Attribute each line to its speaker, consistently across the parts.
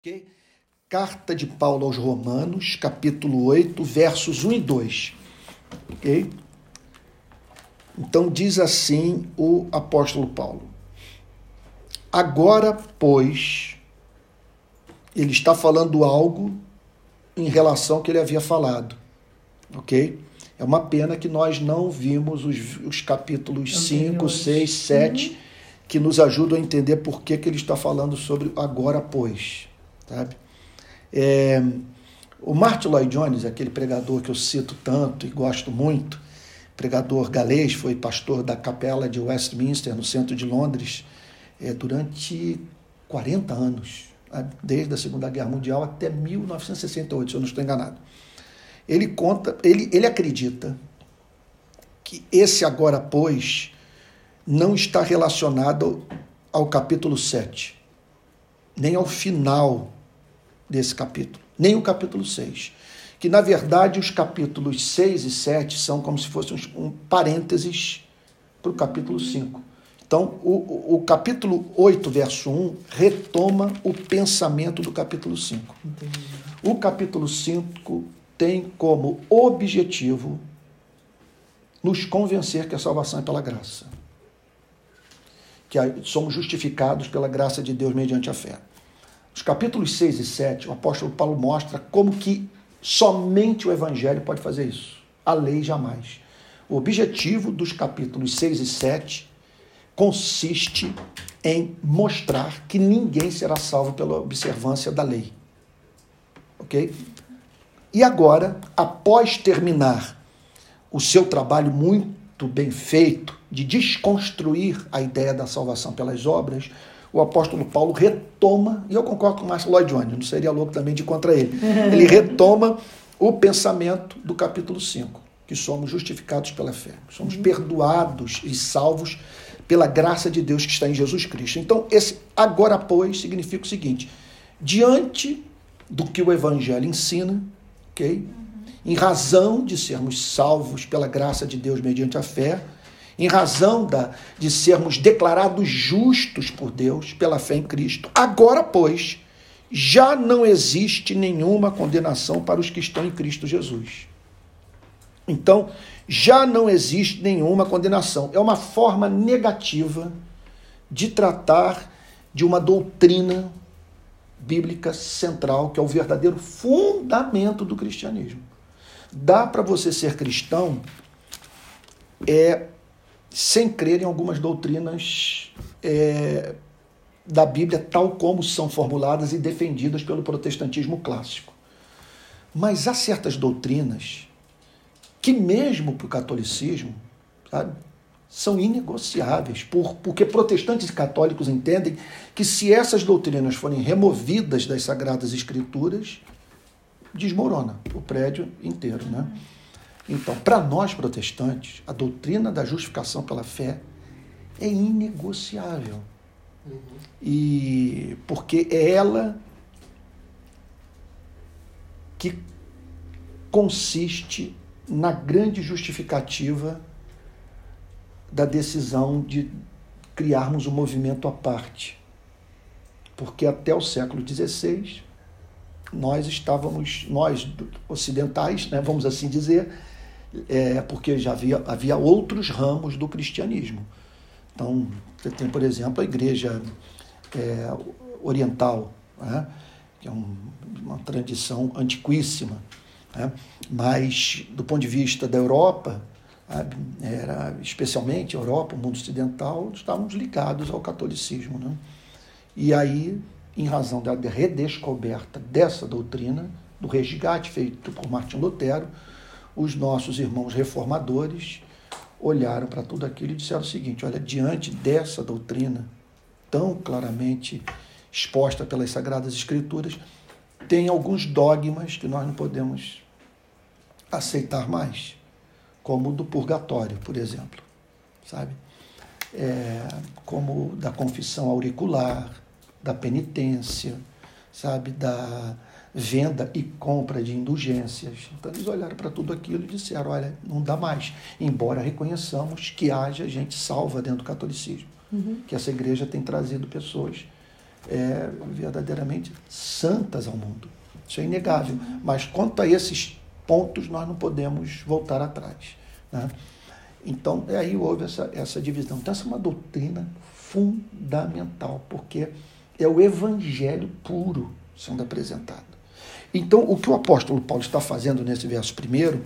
Speaker 1: Okay? Carta de Paulo aos Romanos, capítulo 8, versos 1 e 2. Ok? Então diz assim o apóstolo Paulo: Agora, pois, ele está falando algo em relação ao que ele havia falado. Ok? É uma pena que nós não vimos os, os capítulos 5, 6, 7, que nos ajudam a entender por que, que ele está falando sobre agora, pois sabe? É, o Martin Lloyd Jones, aquele pregador que eu cito tanto e gosto muito, pregador galês, foi pastor da capela de Westminster, no centro de Londres, é, durante 40 anos, desde a Segunda Guerra Mundial até 1968, se eu não estou enganado. Ele conta, ele, ele acredita que esse agora, pois, não está relacionado ao capítulo 7, nem ao final desse capítulo, nem o capítulo 6. Que, na verdade, os capítulos 6 e 7 são como se fossem um parênteses para o capítulo 5. Então, o, o capítulo 8, verso 1, retoma o pensamento do capítulo 5. Entendi. O capítulo 5 tem como objetivo nos convencer que a salvação é pela graça. Que somos justificados pela graça de Deus mediante a fé. Os capítulos 6 e 7, o apóstolo Paulo mostra como que somente o evangelho pode fazer isso. A lei jamais. O objetivo dos capítulos 6 e 7 consiste em mostrar que ninguém será salvo pela observância da lei. OK? E agora, após terminar o seu trabalho muito bem feito de desconstruir a ideia da salvação pelas obras, o apóstolo Paulo retoma, e eu concordo com o Márcio Lloyd Jones, não seria louco também de contra ele. Ele retoma o pensamento do capítulo 5, que somos justificados pela fé, somos uhum. perdoados e salvos pela graça de Deus que está em Jesus Cristo. Então, esse agora, pois, significa o seguinte: diante do que o evangelho ensina, ok? Em razão de sermos salvos pela graça de Deus mediante a fé, em razão da, de sermos declarados justos por Deus pela fé em Cristo. Agora, pois, já não existe nenhuma condenação para os que estão em Cristo Jesus. Então, já não existe nenhuma condenação. É uma forma negativa de tratar de uma doutrina bíblica central, que é o verdadeiro fundamento do cristianismo. Dá para você ser cristão é sem crer em algumas doutrinas é, da Bíblia, tal como são formuladas e defendidas pelo protestantismo clássico. Mas há certas doutrinas que, mesmo para o catolicismo, sabe, são inegociáveis, por, porque protestantes e católicos entendem que se essas doutrinas forem removidas das Sagradas Escrituras, desmorona o prédio inteiro. Né? Então, para nós protestantes, a doutrina da justificação pela fé é inegociável. Uhum. E porque é ela que consiste na grande justificativa da decisão de criarmos um movimento à parte. Porque até o século XVI, nós estávamos, nós ocidentais, né, vamos assim dizer, é, porque já havia, havia outros ramos do cristianismo. Então, você tem, por exemplo, a igreja é, oriental, né? que é um, uma tradição antiquíssima, né? mas do ponto de vista da Europa, era especialmente a Europa, o mundo ocidental, estávamos ligados ao catolicismo. Né? E aí, em razão da redescoberta dessa doutrina, do resgate feito por Martin Lutero, os nossos irmãos reformadores olharam para tudo aquilo e disseram o seguinte: olha, diante dessa doutrina tão claramente exposta pelas Sagradas Escrituras, tem alguns dogmas que nós não podemos aceitar mais, como o do purgatório, por exemplo, sabe? É, como da confissão auricular, da penitência, sabe? Da, venda e compra de indulgências. Então eles olharam para tudo aquilo e disseram: olha, não dá mais, embora reconheçamos que haja gente salva dentro do catolicismo, uhum. que essa igreja tem trazido pessoas é, verdadeiramente santas ao mundo. Isso é inegável. Mas quanto a esses pontos, nós não podemos voltar atrás. Né? Então, aí houve essa, essa divisão. Então, essa é uma doutrina fundamental, porque é o evangelho puro sendo apresentado. Então, o que o apóstolo Paulo está fazendo nesse verso primeiro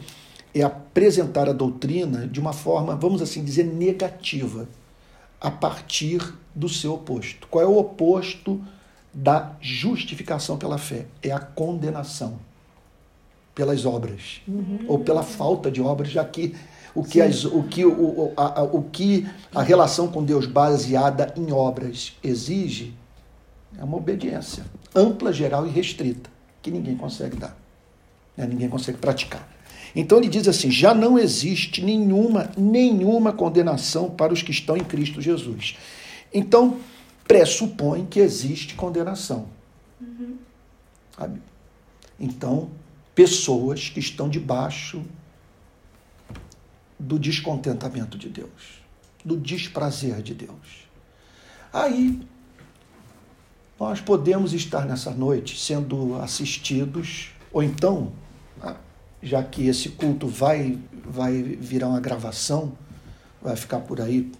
Speaker 1: é apresentar a doutrina de uma forma, vamos assim dizer, negativa, a partir do seu oposto. Qual é o oposto da justificação pela fé? É a condenação pelas obras, uhum. ou pela falta de obras, já que o que, as, o, que, o, a, o que a relação com Deus baseada em obras exige é uma obediência ampla, geral e restrita, que ninguém consegue dar, né? ninguém consegue praticar. Então ele diz assim: já não existe nenhuma, nenhuma condenação para os que estão em Cristo Jesus. Então, pressupõe que existe condenação. Uhum. Sabe? Então, pessoas que estão debaixo do descontentamento de Deus, do desprazer de Deus. Aí, nós podemos estar nessa noite sendo assistidos, ou então, já que esse culto vai, vai virar uma gravação, vai ficar por aí,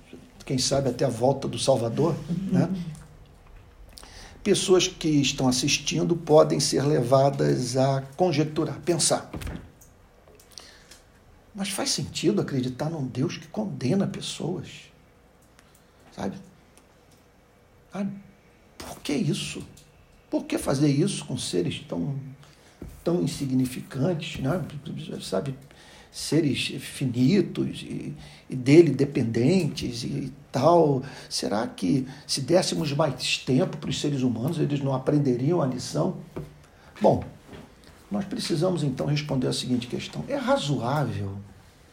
Speaker 1: quem sabe até a volta do Salvador, né? Pessoas que estão assistindo podem ser levadas a conjecturar, pensar. Mas faz sentido acreditar num Deus que condena pessoas? Sabe? Ah, por que isso? Por que fazer isso com seres tão, tão insignificantes, né? sabe? Seres finitos e, e dele dependentes e tal. Será que se dessemos mais tempo para os seres humanos, eles não aprenderiam a lição? Bom, nós precisamos então responder a seguinte questão: é razoável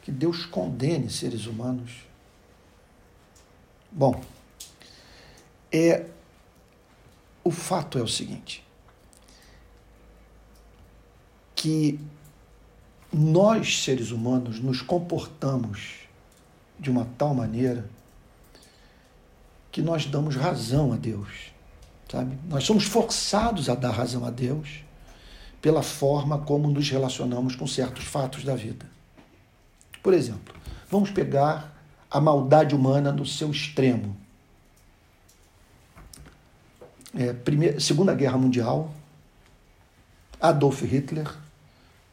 Speaker 1: que Deus condene seres humanos? Bom, é o fato é o seguinte: que nós, seres humanos, nos comportamos de uma tal maneira que nós damos razão a Deus, sabe? Nós somos forçados a dar razão a Deus pela forma como nos relacionamos com certos fatos da vida. Por exemplo, vamos pegar a maldade humana no seu extremo. É, primeira, Segunda Guerra Mundial, Adolf Hitler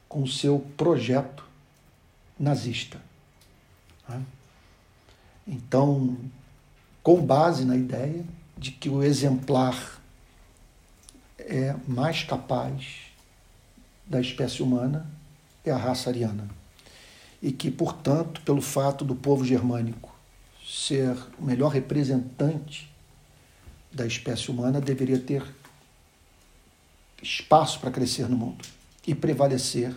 Speaker 1: com seu projeto nazista. Né? Então, com base na ideia de que o exemplar é mais capaz da espécie humana é a raça ariana. E que, portanto, pelo fato do povo germânico ser o melhor representante da espécie humana, deveria ter espaço para crescer no mundo e prevalecer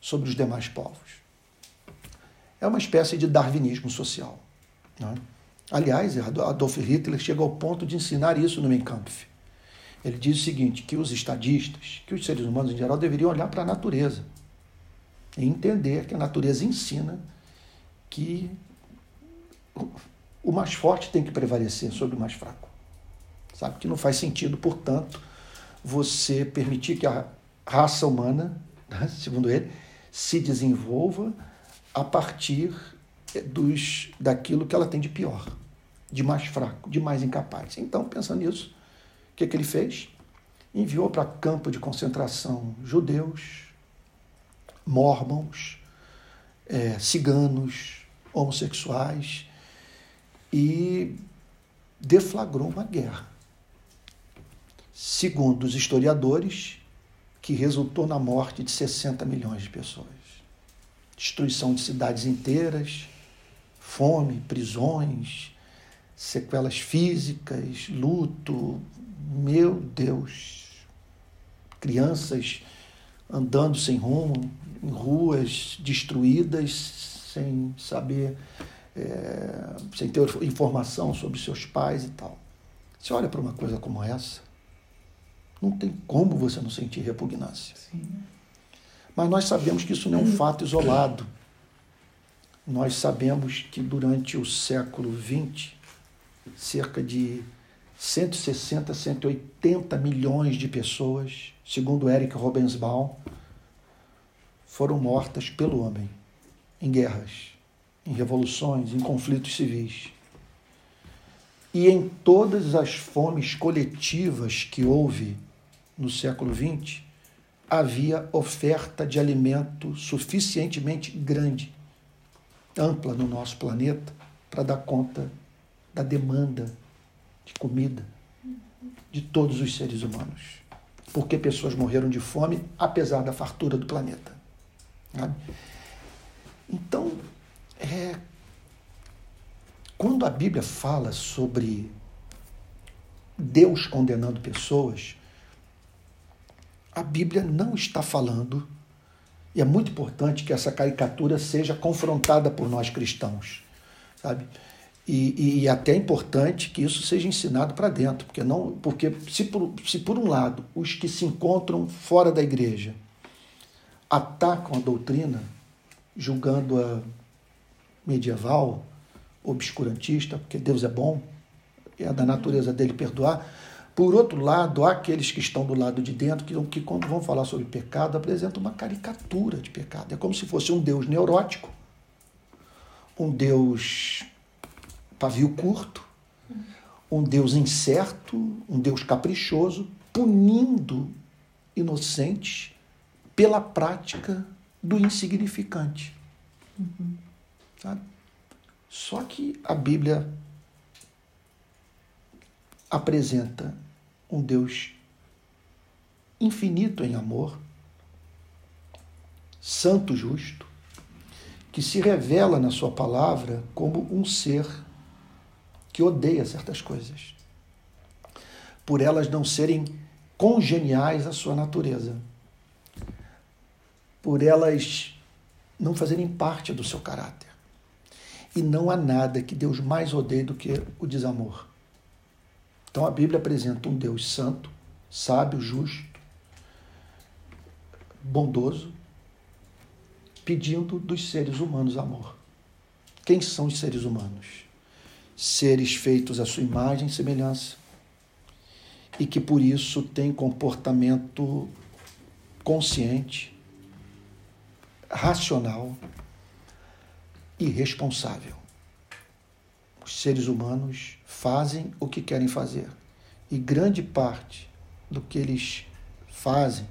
Speaker 1: sobre os demais povos. É uma espécie de darwinismo social. Né? Aliás, Adolf Hitler chega ao ponto de ensinar isso no Mein Kampf. Ele diz o seguinte, que os estadistas, que os seres humanos em geral deveriam olhar para a natureza e entender que a natureza ensina que o mais forte tem que prevalecer sobre o mais fraco. Sabe que não faz sentido, portanto, você permitir que a raça humana, né, segundo ele, se desenvolva a partir dos daquilo que ela tem de pior, de mais fraco, de mais incapaz. Então, pensando nisso, o que, que ele fez? Enviou para campo de concentração judeus, mormons, é, ciganos, homossexuais e deflagrou uma guerra segundo os historiadores, que resultou na morte de 60 milhões de pessoas. Destruição de cidades inteiras, fome, prisões, sequelas físicas, luto. Meu Deus! Crianças andando sem rumo, em ruas destruídas, sem saber, é, sem ter informação sobre seus pais e tal. Você olha para uma coisa como essa, não tem como você não sentir repugnância. Sim. Mas nós sabemos que isso não é um fato isolado. Nós sabemos que durante o século XX, cerca de 160, 180 milhões de pessoas, segundo Eric Robensbaum, foram mortas pelo homem em guerras, em revoluções, em conflitos civis. E em todas as fomes coletivas que houve no século XX, havia oferta de alimento suficientemente grande, ampla no nosso planeta, para dar conta da demanda de comida de todos os seres humanos. Porque pessoas morreram de fome, apesar da fartura do planeta. Sabe? Então, é, quando a Bíblia fala sobre Deus condenando pessoas, a Bíblia não está falando, e é muito importante que essa caricatura seja confrontada por nós cristãos, sabe? E, e, até é importante que isso seja ensinado para dentro, porque não, porque se por, se por um lado os que se encontram fora da igreja atacam a doutrina, julgando-a medieval, obscurantista, porque Deus é bom, é da natureza dele perdoar. Por outro lado, há aqueles que estão do lado de dentro que, que quando vão falar sobre pecado, apresentam uma caricatura de pecado. É como se fosse um Deus neurótico, um Deus pavio curto, um Deus incerto, um Deus caprichoso, punindo inocentes pela prática do insignificante. Uhum. Sabe? Só que a Bíblia apresenta um Deus infinito em amor, santo, justo, que se revela na sua palavra como um ser que odeia certas coisas, por elas não serem congeniais à sua natureza, por elas não fazerem parte do seu caráter. E não há nada que Deus mais odeie do que o desamor. Então a Bíblia apresenta um Deus santo, sábio, justo, bondoso, pedindo dos seres humanos amor. Quem são os seres humanos? Seres feitos à sua imagem e semelhança, e que por isso têm comportamento consciente, racional e responsável. Os seres humanos fazem o que querem fazer. E grande parte do que eles fazem,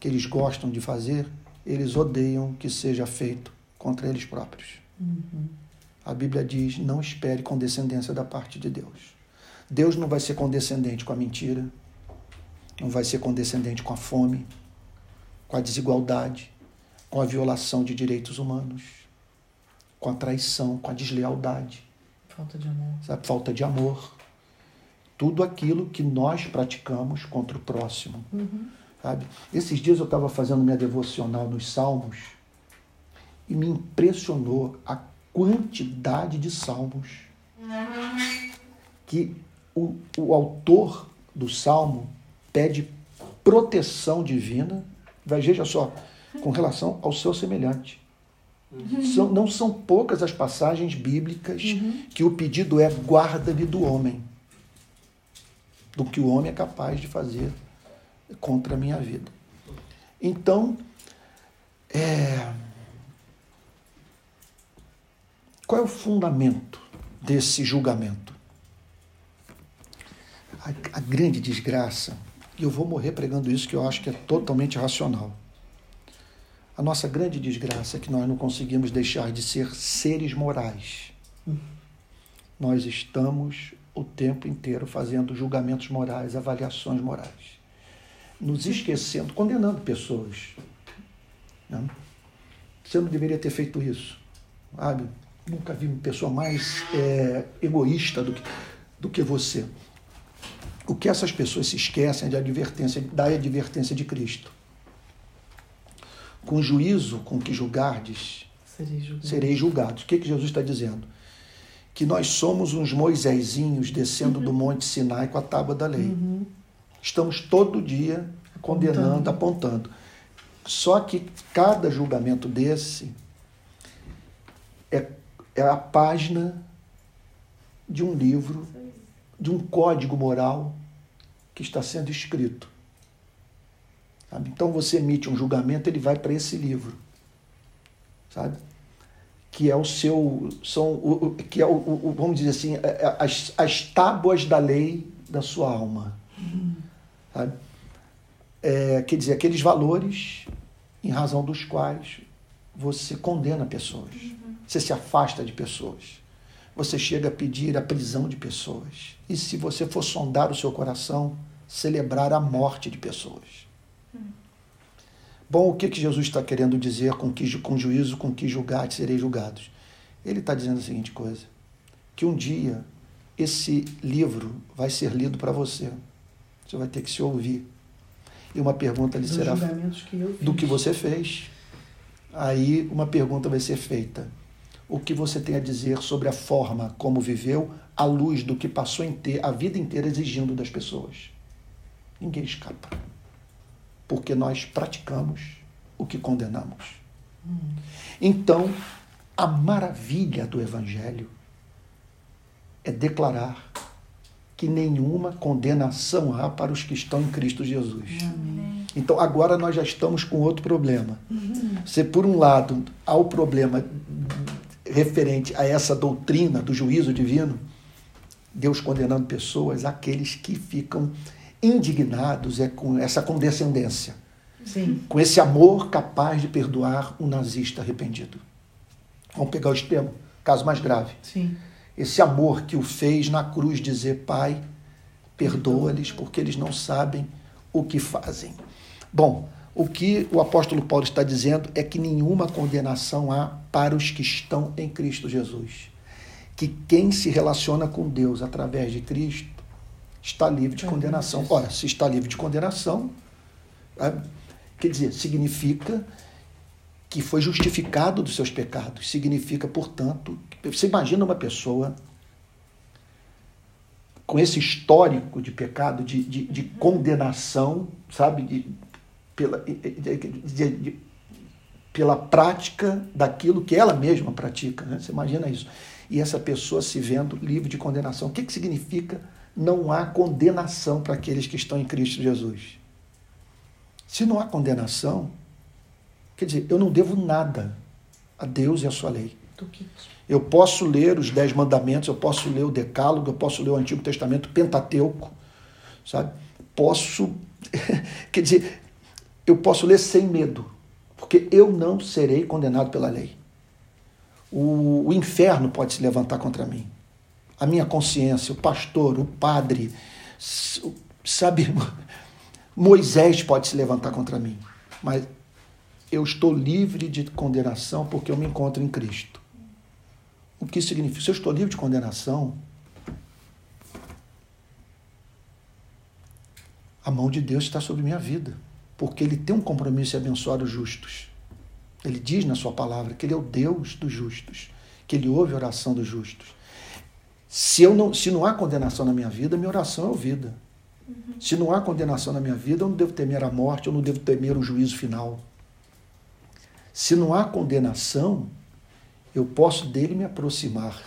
Speaker 1: que eles gostam de fazer, eles odeiam que seja feito contra eles próprios. Uhum. A Bíblia diz: não espere condescendência da parte de Deus. Deus não vai ser condescendente com a mentira, não vai ser condescendente com a fome, com a desigualdade, com a violação de direitos humanos, com a traição, com a deslealdade.
Speaker 2: Falta de amor.
Speaker 1: Sabe? Falta de amor. Tudo aquilo que nós praticamos contra o próximo. Uhum. Sabe? Esses dias eu estava fazendo minha devocional nos Salmos e me impressionou a quantidade de salmos que o, o autor do salmo pede proteção divina, veja só, com relação ao seu semelhante. Uhum. São, não são poucas as passagens bíblicas uhum. que o pedido é guarda-me do homem, do que o homem é capaz de fazer contra a minha vida. Então, é, qual é o fundamento desse julgamento? A, a grande desgraça, e eu vou morrer pregando isso que eu acho que é totalmente racional a nossa grande desgraça é que nós não conseguimos deixar de ser seres morais. Nós estamos o tempo inteiro fazendo julgamentos morais, avaliações morais, nos esquecendo, condenando pessoas. Né? Você não deveria ter feito isso. Sabe? Nunca vi uma pessoa mais é, egoísta do que, do que você. O que essas pessoas se esquecem é advertência, da advertência de Cristo com juízo com que julgardes, sereis julgados. Serei julgados. O que, que Jesus está dizendo? Que nós somos uns Moisésinhos descendo uhum. do Monte Sinai com a tábua da lei. Uhum. Estamos todo dia condenando, apontando. apontando. Só que cada julgamento desse é, é a página de um livro de um código moral que está sendo escrito. Sabe? Então você emite um julgamento, ele vai para esse livro. Sabe? Que é o seu. São, o, que é o, o, vamos dizer assim, é, é, as, as tábuas da lei da sua alma. Sabe? É, quer dizer, aqueles valores em razão dos quais você condena pessoas, você se afasta de pessoas, você chega a pedir a prisão de pessoas. E se você for sondar o seu coração, celebrar a morte de pessoas. Bom, o que, que Jesus está querendo dizer com, que, com juízo, com que julgar, serei julgados? Ele está dizendo a seguinte coisa: que um dia esse livro vai ser lido para você. Você vai ter que se ouvir. E uma pergunta lhe será
Speaker 2: que
Speaker 1: do que você fez. Aí uma pergunta vai ser feita. O que você tem a dizer sobre a forma como viveu à luz do que passou a vida inteira exigindo das pessoas? Ninguém escapa. Porque nós praticamos o que condenamos. Hum. Então, a maravilha do Evangelho é declarar que nenhuma condenação há para os que estão em Cristo Jesus. Amém. Então agora nós já estamos com outro problema. Uhum. Se por um lado há o problema referente a essa doutrina do juízo divino, Deus condenando pessoas, aqueles que ficam indignados é com essa condescendência, Sim. com esse amor capaz de perdoar um nazista arrependido. Vamos pegar o extremo, caso mais grave.
Speaker 2: Sim
Speaker 1: esse amor que o fez na cruz dizer: Pai, perdoa-lhes porque eles não sabem o que fazem. Bom, o que o apóstolo Paulo está dizendo é que nenhuma condenação há para os que estão em Cristo Jesus. Que quem se relaciona com Deus através de Cristo está livre de condenação. Ora, se está livre de condenação, é, quer dizer, significa que foi justificado dos seus pecados. Significa, portanto, você imagina uma pessoa com esse histórico de pecado, de, de, de condenação, sabe, de, pela, de, pela prática daquilo que ela mesma pratica. Né? Você imagina isso. E essa pessoa se vendo livre de condenação. O que, que significa não há condenação para aqueles que estão em Cristo Jesus? Se não há condenação, Quer dizer, eu não devo nada a Deus e a sua lei. Eu posso ler os Dez Mandamentos, eu posso ler o Decálogo, eu posso ler o Antigo Testamento Pentateuco, sabe? Posso, quer dizer, eu posso ler sem medo, porque eu não serei condenado pela lei. O, o inferno pode se levantar contra mim. A minha consciência, o pastor, o padre, sabe? Moisés pode se levantar contra mim, mas eu estou livre de condenação porque eu me encontro em Cristo. O que significa? Se eu estou livre de condenação, a mão de Deus está sobre minha vida, porque Ele tem um compromisso de abençoar os justos. Ele diz na Sua palavra que Ele é o Deus dos justos, que Ele ouve a oração dos justos. Se, eu não, se não há condenação na minha vida, minha oração é ouvida. Uhum. Se não há condenação na minha vida, eu não devo temer a morte, eu não devo temer o juízo final. Se não há condenação, eu posso dele me aproximar,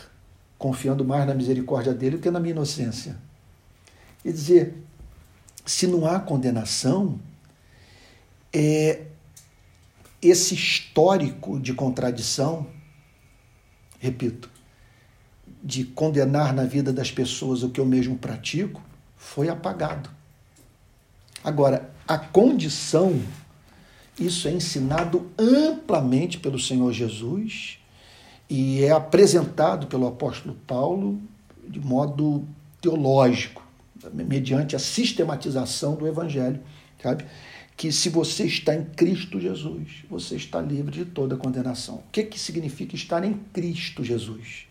Speaker 1: confiando mais na misericórdia dele do que na minha inocência. Quer dizer, se não há condenação, é esse histórico de contradição, repito, de condenar na vida das pessoas o que eu mesmo pratico, foi apagado. Agora, a condição isso é ensinado amplamente pelo Senhor Jesus e é apresentado pelo apóstolo Paulo de modo teológico, mediante a sistematização do evangelho, sabe? Que se você está em Cristo Jesus, você está livre de toda condenação. O que, que significa estar em Cristo Jesus?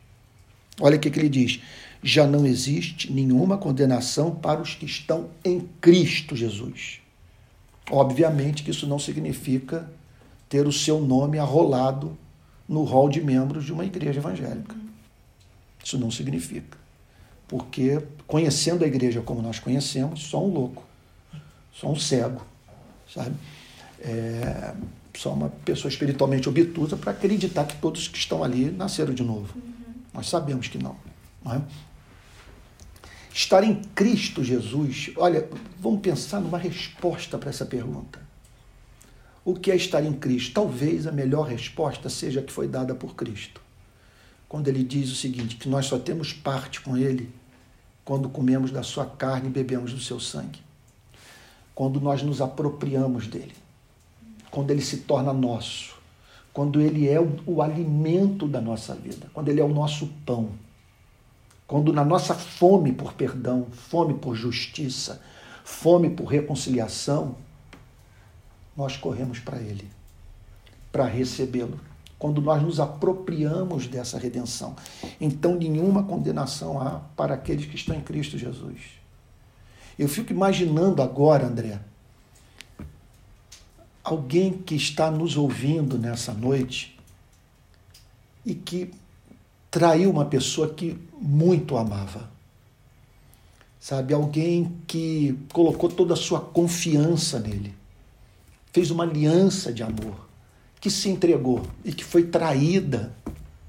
Speaker 1: Olha o que, que ele diz: já não existe nenhuma condenação para os que estão em Cristo Jesus. Obviamente que isso não significa ter o seu nome arrolado no rol de membros de uma igreja evangélica. Isso não significa. Porque conhecendo a igreja como nós conhecemos, só um louco, só um cego, sabe? É, só uma pessoa espiritualmente obtusa para acreditar que todos que estão ali nasceram de novo. Nós sabemos que não. não é? Estar em Cristo Jesus. Olha, vamos pensar numa resposta para essa pergunta. O que é estar em Cristo? Talvez a melhor resposta seja a que foi dada por Cristo. Quando ele diz o seguinte: que nós só temos parte com Ele quando comemos da sua carne e bebemos do seu sangue. Quando nós nos apropriamos dele. Quando ele se torna nosso. Quando ele é o, o alimento da nossa vida. Quando ele é o nosso pão quando na nossa fome por perdão, fome por justiça, fome por reconciliação, nós corremos para Ele, para recebê-lo. Quando nós nos apropriamos dessa redenção. Então, nenhuma condenação há para aqueles que estão em Cristo Jesus. Eu fico imaginando agora, André, alguém que está nos ouvindo nessa noite e que traiu uma pessoa que muito amava. Sabe, alguém que colocou toda a sua confiança nele, fez uma aliança de amor, que se entregou e que foi traída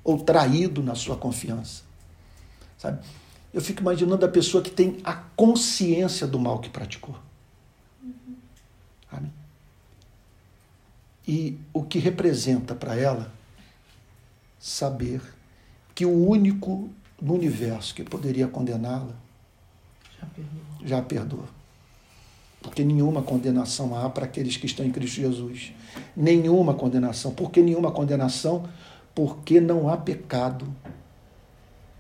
Speaker 1: ou traído na sua confiança. Sabe? Eu fico imaginando a pessoa que tem a consciência do mal que praticou. Sabe? E o que representa para ela saber que o único no universo que poderia condená-la já perdoou. já perdoou. Porque nenhuma condenação há para aqueles que estão em Cristo Jesus. Nenhuma condenação. Por que nenhuma condenação? Porque não há pecado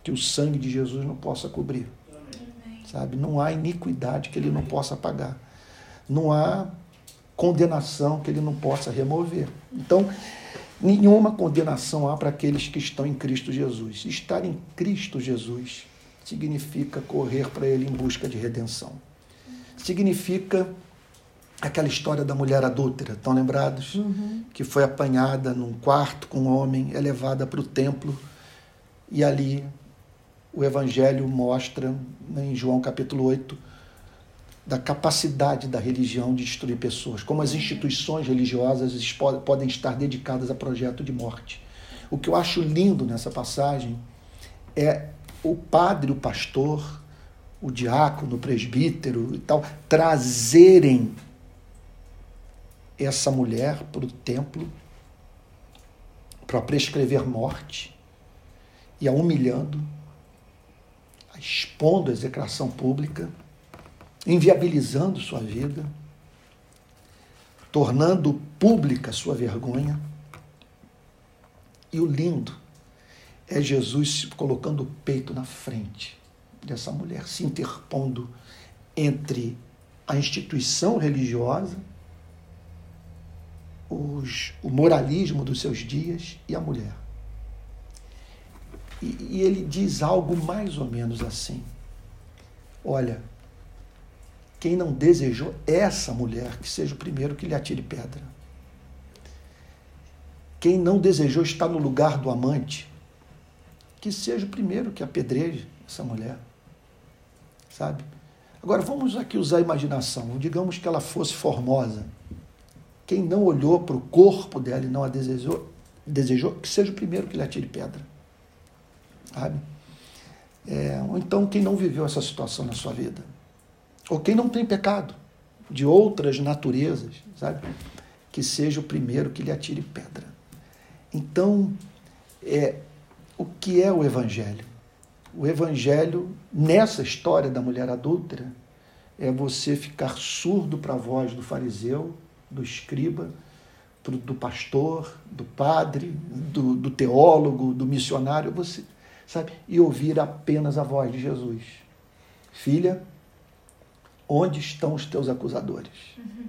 Speaker 1: que o sangue de Jesus não possa cobrir. Amém. Sabe? Não há iniquidade que ele não possa pagar. Não há condenação que ele não possa remover. Então, Nenhuma condenação há para aqueles que estão em Cristo Jesus. Estar em Cristo Jesus significa correr para Ele em busca de redenção. Significa aquela história da mulher adúltera, estão lembrados? Uhum. Que foi apanhada num quarto com um homem, é levada para o templo e ali o Evangelho mostra, né, em João capítulo 8, da capacidade da religião de destruir pessoas, como as instituições religiosas podem estar dedicadas a projeto de morte. O que eu acho lindo nessa passagem é o padre, o pastor, o diácono, o presbítero e tal, trazerem essa mulher para o templo para prescrever morte e a humilhando, a expondo a execração pública inviabilizando sua vida, tornando pública sua vergonha. E o lindo é Jesus colocando o peito na frente dessa mulher, se interpondo entre a instituição religiosa, os, o moralismo dos seus dias e a mulher. E, e ele diz algo mais ou menos assim: Olha, quem não desejou essa mulher, que seja o primeiro que lhe atire pedra. Quem não desejou estar no lugar do amante, que seja o primeiro que apedreje essa mulher. Sabe? Agora vamos aqui usar a imaginação. Digamos que ela fosse formosa. Quem não olhou para o corpo dela e não a desejou, desejou que seja o primeiro que lhe atire pedra. Sabe? É, ou então quem não viveu essa situação na sua vida ou quem não tem pecado, de outras naturezas, sabe? Que seja o primeiro que lhe atire pedra. Então, é, o que é o Evangelho? O Evangelho, nessa história da mulher adúltera, é você ficar surdo para a voz do fariseu, do escriba, do pastor, do padre, do, do teólogo, do missionário, você sabe, e ouvir apenas a voz de Jesus. Filha, Onde estão os teus acusadores? Uhum.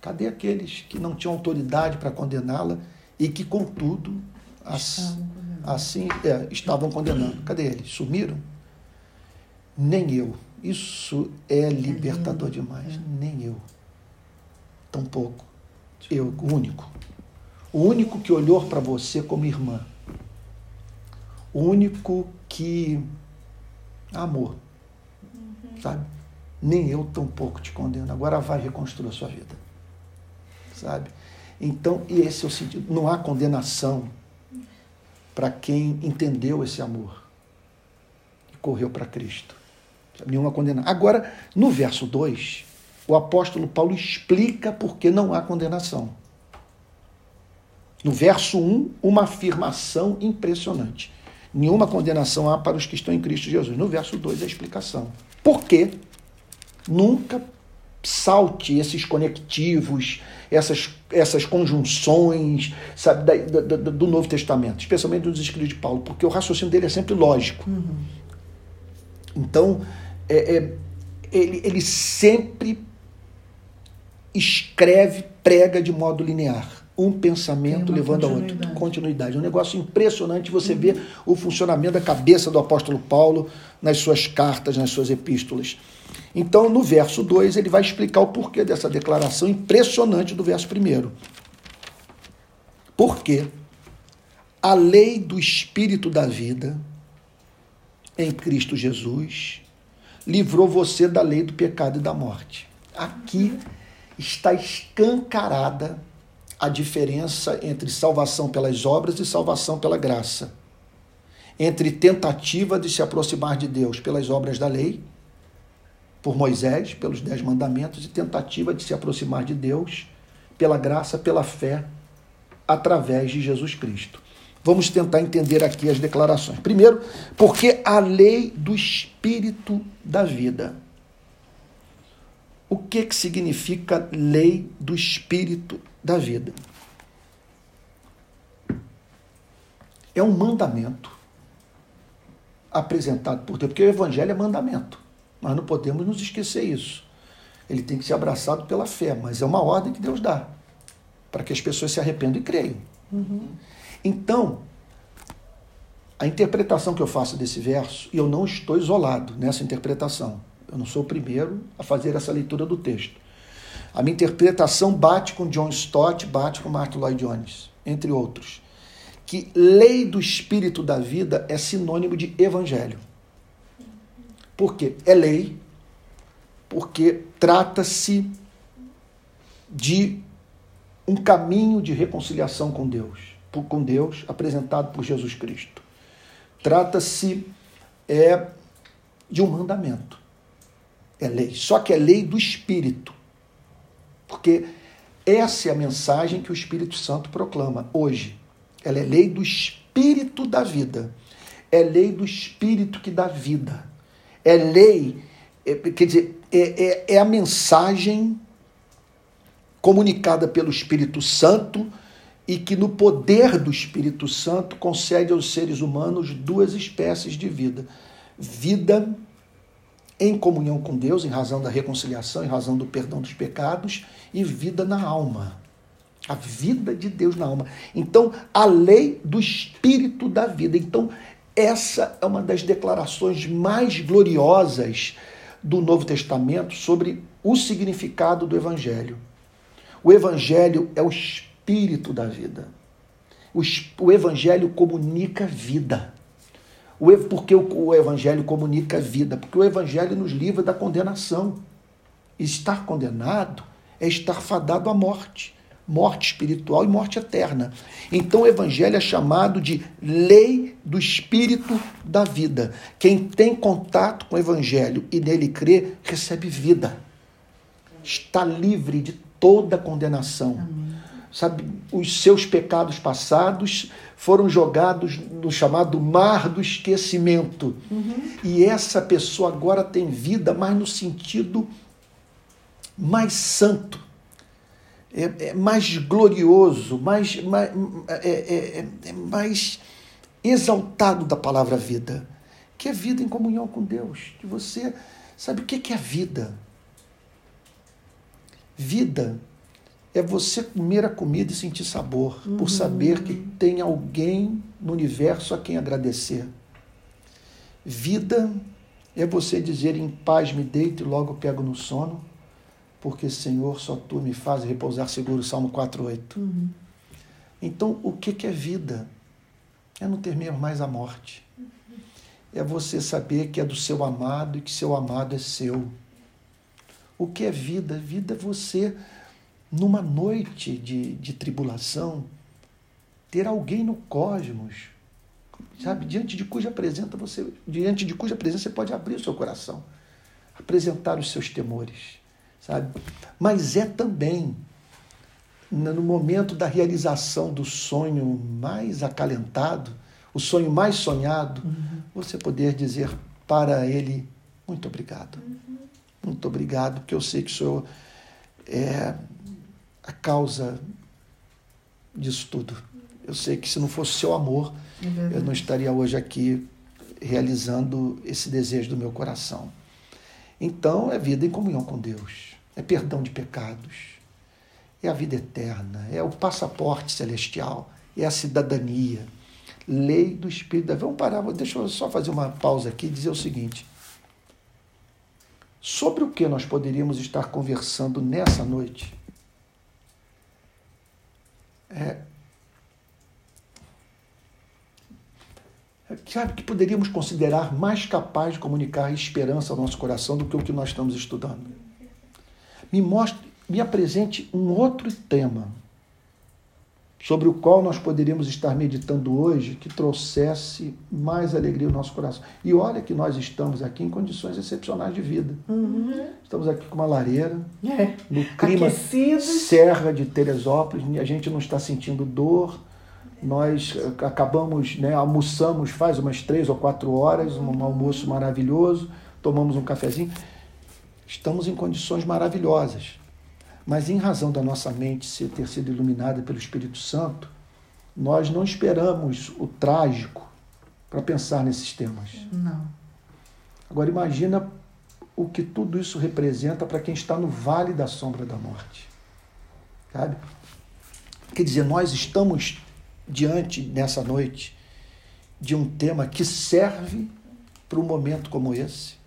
Speaker 1: Cadê aqueles que não tinham autoridade para condená-la e que, contudo, assim, assim é, estavam condenando? Cadê eles? Sumiram? Nem eu. Isso é libertador demais. É. Nem eu. Tampouco. Eu, o único. O único que olhou para você como irmã. O único que amou. Uhum. Sabe? Nem eu tampouco te condeno. Agora vai reconstruir a sua vida. Sabe? Então, esse é o sentido. Não há condenação para quem entendeu esse amor e correu para Cristo. Nenhuma condenação. Agora, no verso 2, o apóstolo Paulo explica por que não há condenação. No verso 1, uma afirmação impressionante. Nenhuma condenação há para os que estão em Cristo Jesus. No verso 2, a explicação. Por quê? Nunca salte esses conectivos, essas, essas conjunções sabe, da, da, do Novo Testamento, especialmente dos escritos de Paulo, porque o raciocínio dele é sempre lógico. Uhum. Então, é, é, ele, ele sempre escreve, prega de modo linear. Um pensamento levando a outro. Continuidade. É um negócio impressionante você uhum. ver o funcionamento da cabeça do apóstolo Paulo nas suas cartas, nas suas epístolas. Então, no verso 2, ele vai explicar o porquê dessa declaração impressionante do verso 1. Porque a lei do Espírito da vida em Cristo Jesus livrou você da lei do pecado e da morte. Aqui está escancarada a diferença entre salvação pelas obras e salvação pela graça. Entre tentativa de se aproximar de Deus pelas obras da lei por Moisés, pelos Dez Mandamentos, e tentativa de se aproximar de Deus pela graça, pela fé, através de Jesus Cristo. Vamos tentar entender aqui as declarações. Primeiro, porque a lei do Espírito da vida. O que, que significa lei do Espírito da vida? É um mandamento apresentado por Deus, porque o Evangelho é mandamento. Mas não podemos nos esquecer isso. Ele tem que ser abraçado pela fé, mas é uma ordem que Deus dá para que as pessoas se arrependam e creiam. Uhum. Então, a interpretação que eu faço desse verso, e eu não estou isolado nessa interpretação, eu não sou o primeiro a fazer essa leitura do texto. A minha interpretação bate com John Stott, bate com Martin Lloyd Jones, entre outros. Que lei do espírito da vida é sinônimo de evangelho. Por quê? É lei, porque trata-se de um caminho de reconciliação com Deus, com Deus apresentado por Jesus Cristo. Trata-se é de um mandamento. É lei, só que é lei do espírito. Porque essa é a mensagem que o Espírito Santo proclama hoje. Ela é lei do espírito da vida. É lei do espírito que dá vida é lei, é, quer dizer, é, é, é a mensagem comunicada pelo Espírito Santo e que no poder do Espírito Santo concede aos seres humanos duas espécies de vida: vida em comunhão com Deus, em razão da reconciliação, em razão do perdão dos pecados, e vida na alma. A vida de Deus na alma. Então, a lei do Espírito da vida. Então, essa é uma das declarações mais gloriosas do Novo Testamento sobre o significado do Evangelho. O Evangelho é o espírito da vida. O, Evangelho comunica vida. por que o Evangelho comunica vida? Porque o Evangelho nos livra da condenação. Estar condenado é estar fadado à morte morte espiritual e morte eterna. Então o evangelho é chamado de lei do espírito da vida. Quem tem contato com o evangelho e nele crê, recebe vida. Está livre de toda condenação. Amém. Sabe, os seus pecados passados foram jogados no chamado mar do esquecimento. Uhum. E essa pessoa agora tem vida, mas no sentido mais santo é, é mais glorioso, mais, mais, é, é, é, é mais exaltado da palavra vida, que é vida em comunhão com Deus. Que você sabe o que é a vida? Vida é você comer a comida e sentir sabor, uhum. por saber que tem alguém no universo a quem agradecer. Vida é você dizer em paz me deito e logo pego no sono porque Senhor, só tu me fazes repousar seguro, Salmo 4,8. Uhum. Então, o que, que é vida? É não temer mais a morte. É você saber que é do seu amado e que seu amado é seu. O que é vida? Vida é você, numa noite de, de tribulação, ter alguém no cosmos, sabe, diante de cuja presença você, diante de cuja presença você pode abrir o seu coração apresentar os seus temores, sabe? Mas é também no momento da realização do sonho mais acalentado, o sonho mais sonhado, uhum. você poder dizer para ele muito obrigado. Uhum. Muito obrigado, porque eu sei que o Senhor é a causa disso tudo. Eu sei que se não fosse o seu amor, é eu não estaria hoje aqui realizando esse desejo do meu coração. Então, é vida em comunhão com Deus, é perdão de pecados, é a vida eterna, é o passaporte celestial, é a cidadania, lei do Espírito. Vamos parar, deixa eu só fazer uma pausa aqui e dizer o seguinte. Sobre o que nós poderíamos estar conversando nessa noite? É, sabe, que poderíamos considerar mais capaz de comunicar esperança ao nosso coração do que o que nós estamos estudando. Me mostre, me apresente um outro tema sobre o qual nós poderíamos estar meditando hoje que trouxesse mais alegria ao nosso coração. E olha que nós estamos aqui em condições excepcionais de vida. Uhum. Estamos aqui com uma lareira, é. no clima Aquecidos. serra de Teresópolis, a gente não está sentindo dor. Nós acabamos, né, almoçamos faz umas três ou quatro horas, um almoço maravilhoso, tomamos um cafezinho. Estamos em condições maravilhosas. Mas em razão da nossa mente ter sido iluminada pelo Espírito Santo, nós não esperamos o trágico para pensar nesses temas.
Speaker 2: Não.
Speaker 1: Agora imagina o que tudo isso representa para quem está no vale da sombra da morte. Sabe? Quer dizer, nós estamos diante nessa noite de um tema que serve para um momento como esse.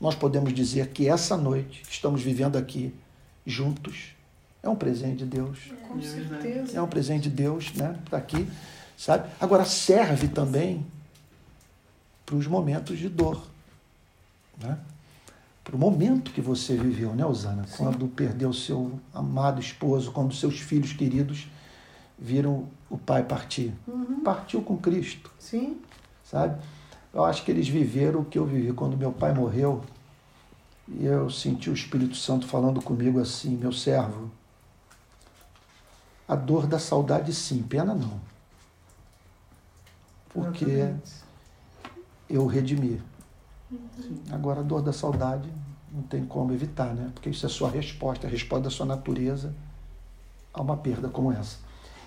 Speaker 1: Nós podemos dizer que essa noite estamos vivendo aqui juntos. É um presente de Deus.
Speaker 2: Com é certeza.
Speaker 1: É um presente de Deus, né? Está aqui, sabe? Agora serve também para os momentos de dor, né? Para o momento que você viveu, né, Osana? Sim. Quando perdeu seu amado esposo, quando seus filhos queridos viram o pai partir. Uhum. Partiu com Cristo.
Speaker 2: Sim.
Speaker 1: Sabe? Eu acho que eles viveram o que eu vivi quando meu pai morreu. E eu senti o Espírito Santo falando comigo assim: meu servo, a dor da saudade sim, pena não. Porque eu redimi. Agora a dor da saudade não tem como evitar, né? Porque isso é sua resposta, a resposta da sua natureza a uma perda como essa.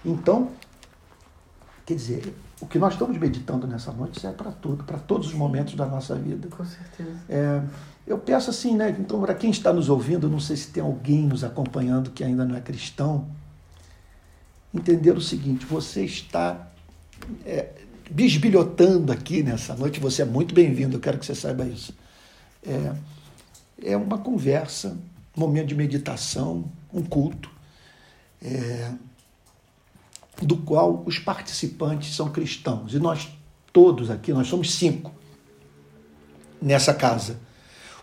Speaker 1: Então, quer dizer, o que nós estamos meditando nessa noite é para tudo, para todos os momentos da nossa vida.
Speaker 2: Com certeza.
Speaker 1: É, eu peço assim, né? Então, para quem está nos ouvindo, não sei se tem alguém nos acompanhando que ainda não é cristão, entender o seguinte: você está é, bisbilhotando aqui nessa noite, você é muito bem-vindo, eu quero que você saiba isso. É, é uma conversa, um momento de meditação, um culto, é, do qual os participantes são cristãos. E nós todos aqui, nós somos cinco nessa casa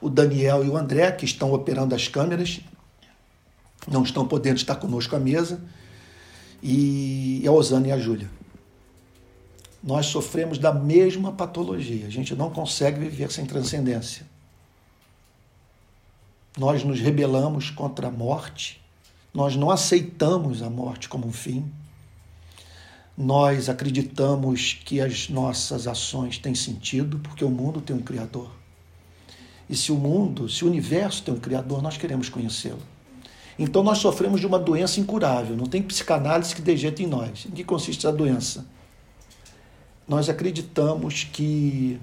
Speaker 1: o Daniel e o André, que estão operando as câmeras, não estão podendo estar conosco à mesa, e a Osana e a Júlia. Nós sofremos da mesma patologia, a gente não consegue viver sem transcendência. Nós nos rebelamos contra a morte, nós não aceitamos a morte como um fim, nós acreditamos que as nossas ações têm sentido porque o mundo tem um Criador. E se o mundo, se o universo tem um Criador, nós queremos conhecê-lo. Então nós sofremos de uma doença incurável, não tem psicanálise que dê jeito em nós. Em que consiste a doença? Nós acreditamos que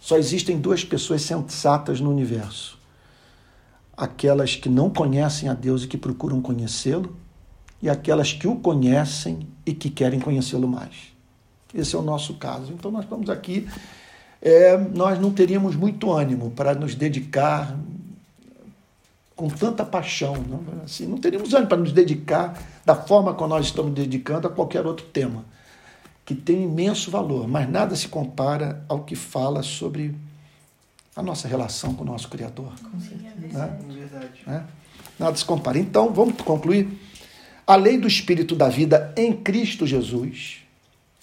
Speaker 1: só existem duas pessoas sensatas no universo: aquelas que não conhecem a Deus e que procuram conhecê-lo, e aquelas que o conhecem e que querem conhecê-lo mais. Esse é o nosso caso. Então nós estamos aqui é, nós não teríamos muito ânimo para nos dedicar com tanta paixão. Não, assim, não teríamos ânimo para nos dedicar da forma como nós estamos dedicando a qualquer outro tema, que tem imenso valor, mas nada se compara ao que fala sobre a nossa relação com o nosso Criador.
Speaker 2: Com certeza.
Speaker 1: Né? É verdade. Né? Nada se compara. Então, vamos concluir. A lei do Espírito da vida em Cristo Jesus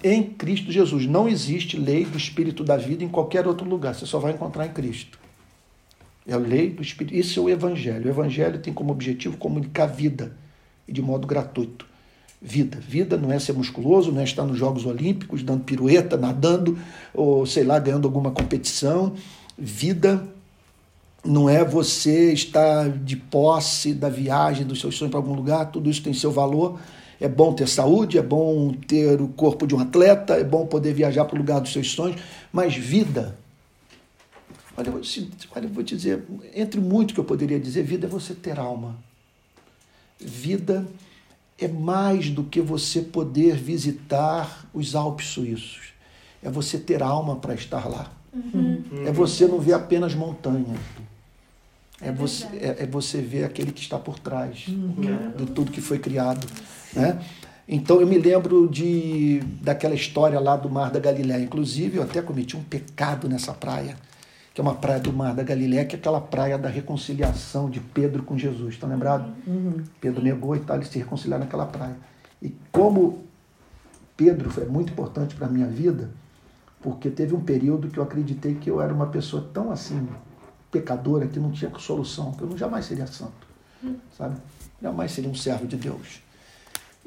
Speaker 1: em Cristo Jesus. Não existe lei do Espírito da vida em qualquer outro lugar. Você só vai encontrar em Cristo. É a lei do Espírito. Isso é o Evangelho. O Evangelho tem como objetivo comunicar vida e de modo gratuito. Vida. Vida não é ser musculoso, não é estar nos Jogos Olímpicos, dando pirueta, nadando, ou sei lá, ganhando alguma competição. Vida não é você estar de posse da viagem, dos seus sonhos para algum lugar, tudo isso tem seu valor. É bom ter saúde, é bom ter o corpo de um atleta, é bom poder viajar para o lugar dos seus sonhos, mas vida. Olha, eu vou te, dizer, entre muito que eu poderia dizer, vida é você ter alma. Vida é mais do que você poder visitar os Alpes suíços. É você ter alma para estar lá. Uhum. É você não ver apenas montanhas. É, é você, é, é, você ver aquele que está por trás uhum. de tudo que foi criado. Né? Então eu me lembro de daquela história lá do Mar da Galiléia. Inclusive, eu até cometi um pecado nessa praia, que é uma praia do Mar da Galiléia, que é aquela praia da reconciliação de Pedro com Jesus. Estão lembrados? Uhum. Pedro negou e tal, ele se reconciliar naquela praia. E como Pedro foi muito importante para a minha vida, porque teve um período que eu acreditei que eu era uma pessoa tão assim pecadora que não tinha solução, que eu não jamais seria santo, sabe? Jamais seria um servo de Deus.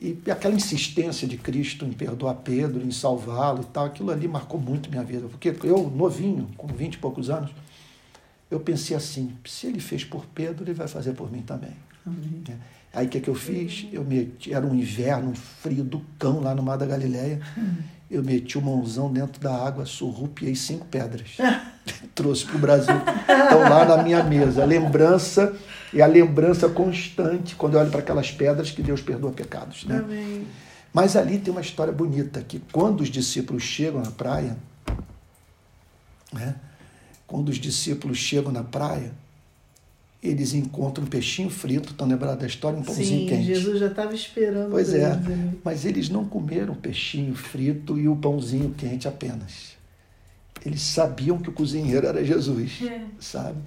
Speaker 1: E aquela insistência de Cristo em perdoar Pedro, em salvá-lo e tal, aquilo ali marcou muito minha vida. Porque eu, novinho, com 20 e poucos anos, eu pensei assim: se ele fez por Pedro, ele vai fazer por mim também. Uhum. Aí o que, que eu fiz? Eu meti, era um inverno, um frio do cão lá no Mar da Galileia. Uhum. Eu meti o mãozão dentro da água, surrupiei cinco pedras. Trouxe para o Brasil. Estão lá na minha mesa. A lembrança é a lembrança constante quando eu olho para aquelas pedras que Deus perdoa pecados. Né? Amém. Mas ali tem uma história bonita, que quando os discípulos chegam na praia, né? quando os discípulos chegam na praia, eles encontram um peixinho frito, estão lembrados da história? Um pãozinho
Speaker 2: Sim,
Speaker 1: quente.
Speaker 2: Jesus já estava esperando.
Speaker 1: Pois é, eles, mas eles não comeram o peixinho frito e o pãozinho quente apenas. Eles sabiam que o cozinheiro era Jesus, é. sabe?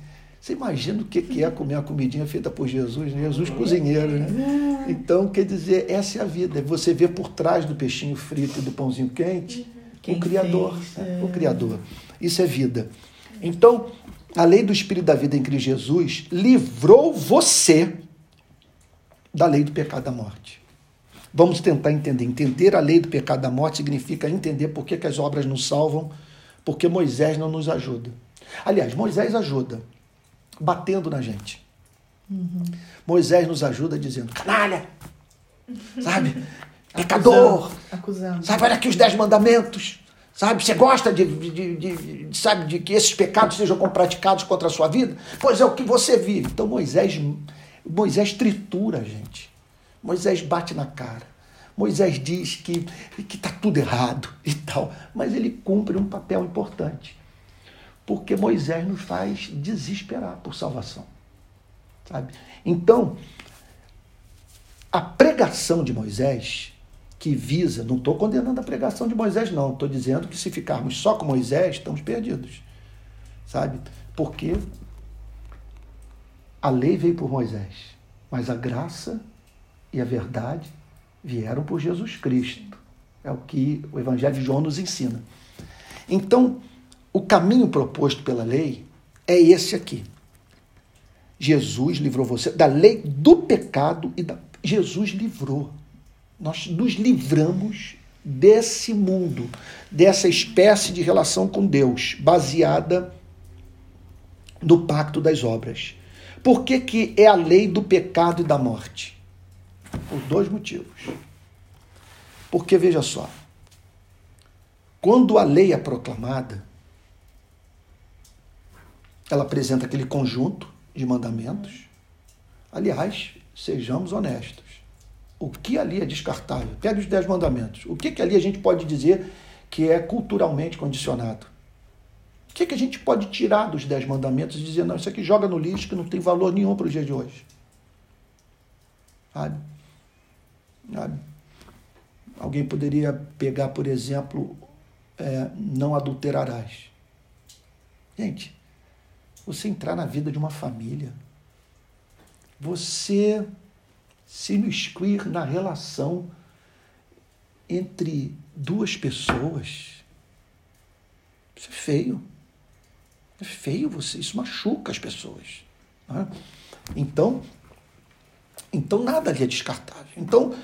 Speaker 1: Você imagina o que é comer uma comidinha feita por Jesus, né? Jesus cozinheiro, né? É. Então, quer dizer, essa é a vida. Você vê por trás do peixinho frito e do pãozinho quente Quem o Criador. Né? O Criador. Isso é vida. Então, a lei do Espírito da vida em Cristo Jesus livrou você da lei do pecado da morte. Vamos tentar entender. Entender a lei do pecado da morte significa entender por que, que as obras nos salvam, porque Moisés não nos ajuda. Aliás, Moisés ajuda, batendo na gente. Uhum. Moisés nos ajuda dizendo, canalha, sabe? Pecador, acusando, acusando. sabe? Olha aqui os dez mandamentos. Sabe? Você gosta de, de, de, de, sabe, de que esses pecados sejam praticados contra a sua vida? Pois é o que você vive. Então Moisés, Moisés tritura a gente. Moisés bate na cara. Moisés diz que está tudo errado e tal. Mas ele cumpre um papel importante. Porque Moisés nos faz desesperar por salvação. Sabe? Então, a pregação de Moisés que visa, não estou condenando a pregação de Moisés, não, estou dizendo que se ficarmos só com Moisés, estamos perdidos. Sabe? Porque a lei veio por Moisés, mas a graça e a verdade vieram por Jesus Cristo. É o que o Evangelho de João nos ensina. Então, o caminho proposto pela lei é esse aqui. Jesus livrou você da lei do pecado e da. Jesus livrou nós nos livramos desse mundo, dessa espécie de relação com Deus, baseada no pacto das obras. Por que, que é a lei do pecado e da morte? Por dois motivos. Porque, veja só, quando a lei é proclamada, ela apresenta aquele conjunto de mandamentos. Aliás, sejamos honestos o que ali é descartável? Pega os Dez Mandamentos. O que, que ali a gente pode dizer que é culturalmente condicionado? O que, que a gente pode tirar dos Dez Mandamentos e dizer, não, isso aqui joga no lixo que não tem valor nenhum para o dia de hoje? Sabe? Sabe? Alguém poderia pegar, por exemplo, é, não adulterarás. Gente, você entrar na vida de uma família, você se imiscuir na relação entre duas pessoas. Isso é feio. É feio você, isso machuca as pessoas. Né? Então, então nada ali é descartável. Então,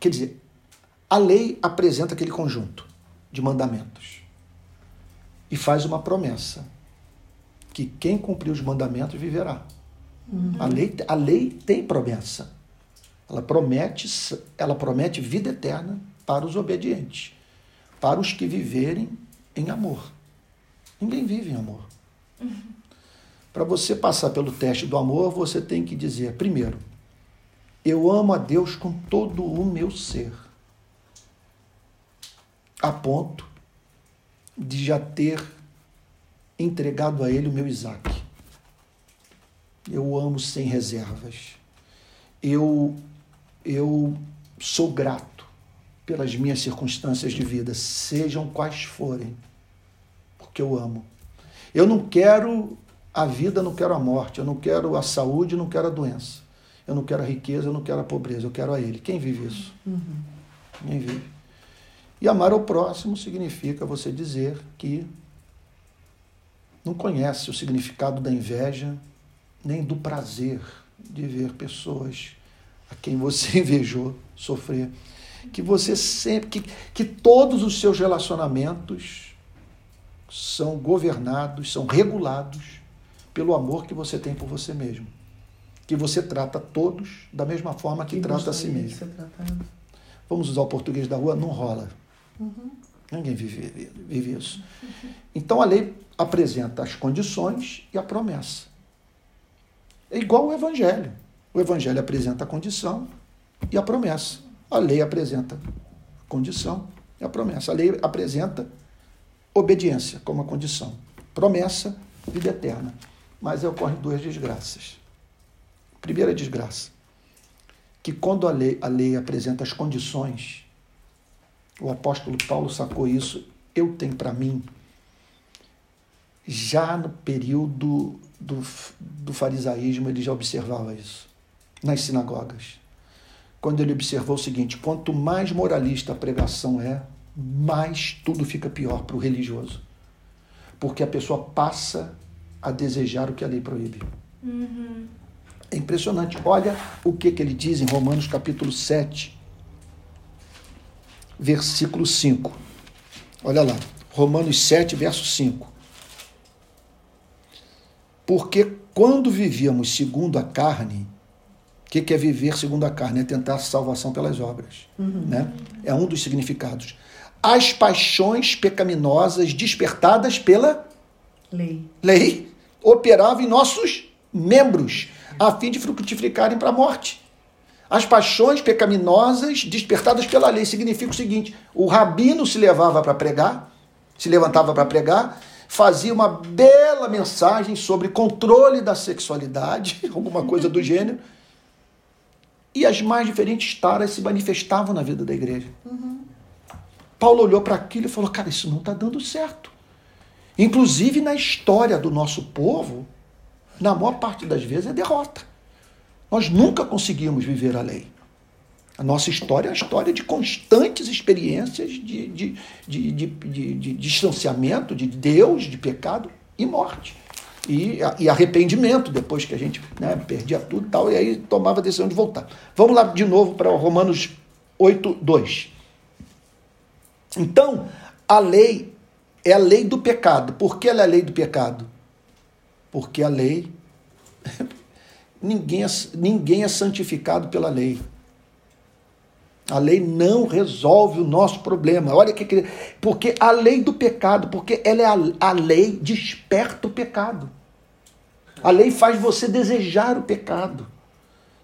Speaker 1: quer dizer, a lei apresenta aquele conjunto de mandamentos e faz uma promessa que quem cumprir os mandamentos viverá. Uhum. A, lei, a lei tem promessa. Ela promete, ela promete vida eterna para os obedientes, para os que viverem em amor. Ninguém vive em amor. Uhum. Para você passar pelo teste do amor, você tem que dizer, primeiro, eu amo a Deus com todo o meu ser, a ponto de já ter entregado a Ele o meu Isaac. Eu amo sem reservas. Eu, eu sou grato pelas minhas circunstâncias de vida, sejam quais forem, porque eu amo. Eu não quero a vida, não quero a morte, eu não quero a saúde, não quero a doença. Eu não quero a riqueza, eu não quero a pobreza, eu quero a Ele. Quem vive isso? Uhum. Quem vive? E amar ao próximo significa você dizer que não conhece o significado da inveja, nem do prazer de ver pessoas a quem você invejou sofrer. Que você sempre, que, que todos os seus relacionamentos são governados, são regulados pelo amor que você tem por você mesmo. Que você trata todos da mesma forma que, que trata a si mesmo. Vamos usar o português da rua? Não rola. Uhum. Ninguém vive, vive isso. Então a lei apresenta as condições e a promessa. É igual o Evangelho. O Evangelho apresenta a condição e a promessa. A lei apresenta a condição e a promessa. A lei apresenta obediência como a condição. Promessa, vida eterna. Mas ocorrem duas desgraças. Primeira desgraça, que quando a lei, a lei apresenta as condições, o apóstolo Paulo sacou isso, eu tenho para mim, já no período do, do farisaísmo, ele já observava isso, nas sinagogas. Quando ele observou o seguinte: quanto mais moralista a pregação é, mais tudo fica pior para o religioso. Porque a pessoa passa a desejar o que a lei proíbe. Uhum. É impressionante. Olha o que, que ele diz em Romanos capítulo 7, versículo 5. Olha lá, Romanos 7, verso 5. Porque quando vivíamos segundo a carne, o que, que, é viver segundo a carne? É tentar salvação pelas obras. Uhum. Né? É um dos significados. As paixões pecaminosas despertadas pela
Speaker 2: lei,
Speaker 1: lei operavam em nossos membros, a fim de frutificarem para a morte. As paixões pecaminosas despertadas pela lei significa o seguinte: o rabino se levava para pregar, se levantava para pregar, fazia uma bela mensagem sobre controle da sexualidade, alguma coisa do gênero, e as mais diferentes taras se manifestavam na vida da igreja. Uhum. Paulo olhou para aquilo e falou: Cara, isso não está dando certo. Inclusive na história do nosso povo, na maior parte das vezes é derrota. Nós nunca conseguimos viver a lei. A nossa história é a história de constantes experiências de, de, de, de, distanciamento de Deus, de pecado e morte. E, e arrependimento, depois que a gente né, perdia tudo e tal, e aí tomava a decisão de voltar. Vamos lá de novo para Romanos 8, 2. Então, a lei é a lei do pecado. Por que ela é a lei do pecado? Porque a lei Ninguém é, ninguém é santificado pela lei. A lei não resolve o nosso problema. Olha que porque a lei do pecado, porque ela é a, a lei desperta o pecado. A lei faz você desejar o pecado.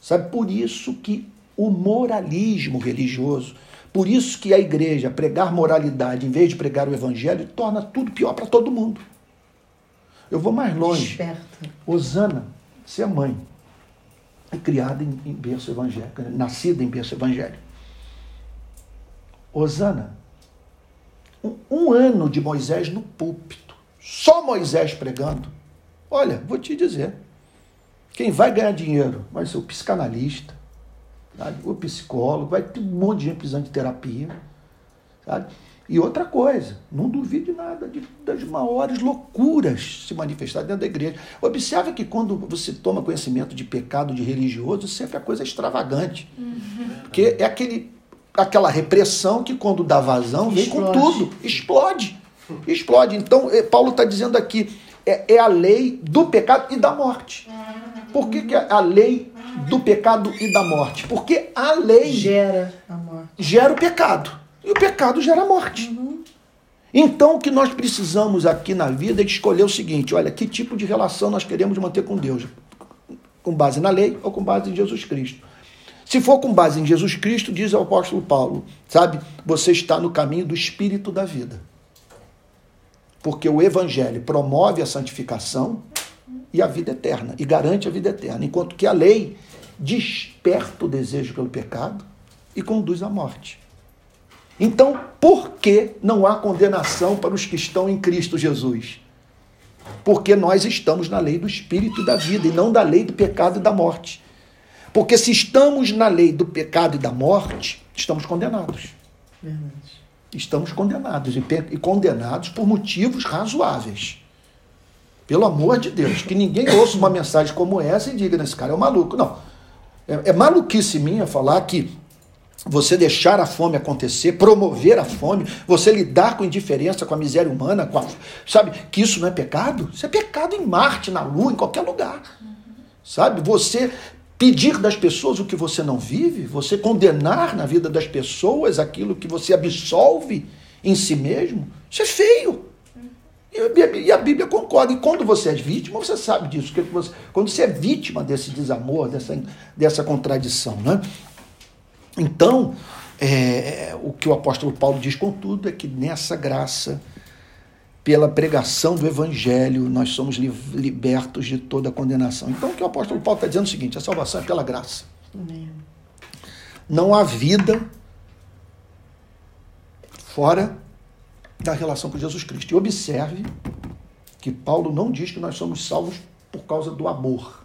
Speaker 1: Sabe por isso que o moralismo religioso, por isso que a igreja pregar moralidade em vez de pregar o evangelho torna tudo pior para todo mundo. Eu vou mais longe. Desperta. Osana, você é mãe criada em, em berço evangélico, nascida em berço evangélico. Osana, um, um ano de Moisés no púlpito, só Moisés pregando. Olha, vou te dizer, quem vai ganhar dinheiro vai ser o psicanalista, sabe? o psicólogo, vai ter um monte de gente precisando de terapia. Sabe? E outra coisa, não duvide nada de, das maiores loucuras se manifestar dentro da igreja. Observe que quando você toma conhecimento de pecado de religioso, sempre é coisa extravagante. Uhum. Porque é aquele, aquela repressão que quando dá vazão, vem explode. com tudo, explode. Explode. Então, eh, Paulo está dizendo aqui, é, é, a lei do pecado e da morte. Por que, que é a lei do pecado e da morte? Porque a lei
Speaker 2: gera a morte.
Speaker 1: Gera o pecado. E o pecado gera morte. Uhum. Então, o que nós precisamos aqui na vida é escolher o seguinte: olha, que tipo de relação nós queremos manter com Deus? Com base na lei ou com base em Jesus Cristo? Se for com base em Jesus Cristo, diz o apóstolo Paulo, sabe? Você está no caminho do espírito da vida. Porque o evangelho promove a santificação e a vida eterna, e garante a vida eterna, enquanto que a lei desperta o desejo pelo pecado e conduz à morte. Então, por que não há condenação para os que estão em Cristo Jesus? Porque nós estamos na lei do espírito da vida e não da lei do pecado e da morte. Porque se estamos na lei do pecado e da morte, estamos condenados. Verdade. Estamos condenados e condenados por motivos razoáveis. Pelo amor de Deus, que ninguém ouça uma mensagem como essa e diga: esse cara é um maluco. Não. É, é maluquice minha falar que você deixar a fome acontecer, promover a fome, você lidar com indiferença, com a miséria humana, com a, sabe que isso não é pecado? Isso é pecado em Marte, na Lua, em qualquer lugar. Sabe? Você pedir das pessoas o que você não vive, você condenar na vida das pessoas aquilo que você absolve em si mesmo, isso é feio. E a Bíblia concorda. E quando você é vítima, você sabe disso. Quando você é vítima desse desamor, dessa, dessa contradição. Né? Então, é, o que o apóstolo Paulo diz, contudo, é que nessa graça, pela pregação do evangelho, nós somos libertos de toda condenação. Então, o que o apóstolo Paulo está dizendo é o seguinte: a salvação é pela graça. Amém. Não há vida fora da relação com Jesus Cristo. E observe que Paulo não diz que nós somos salvos por causa do amor,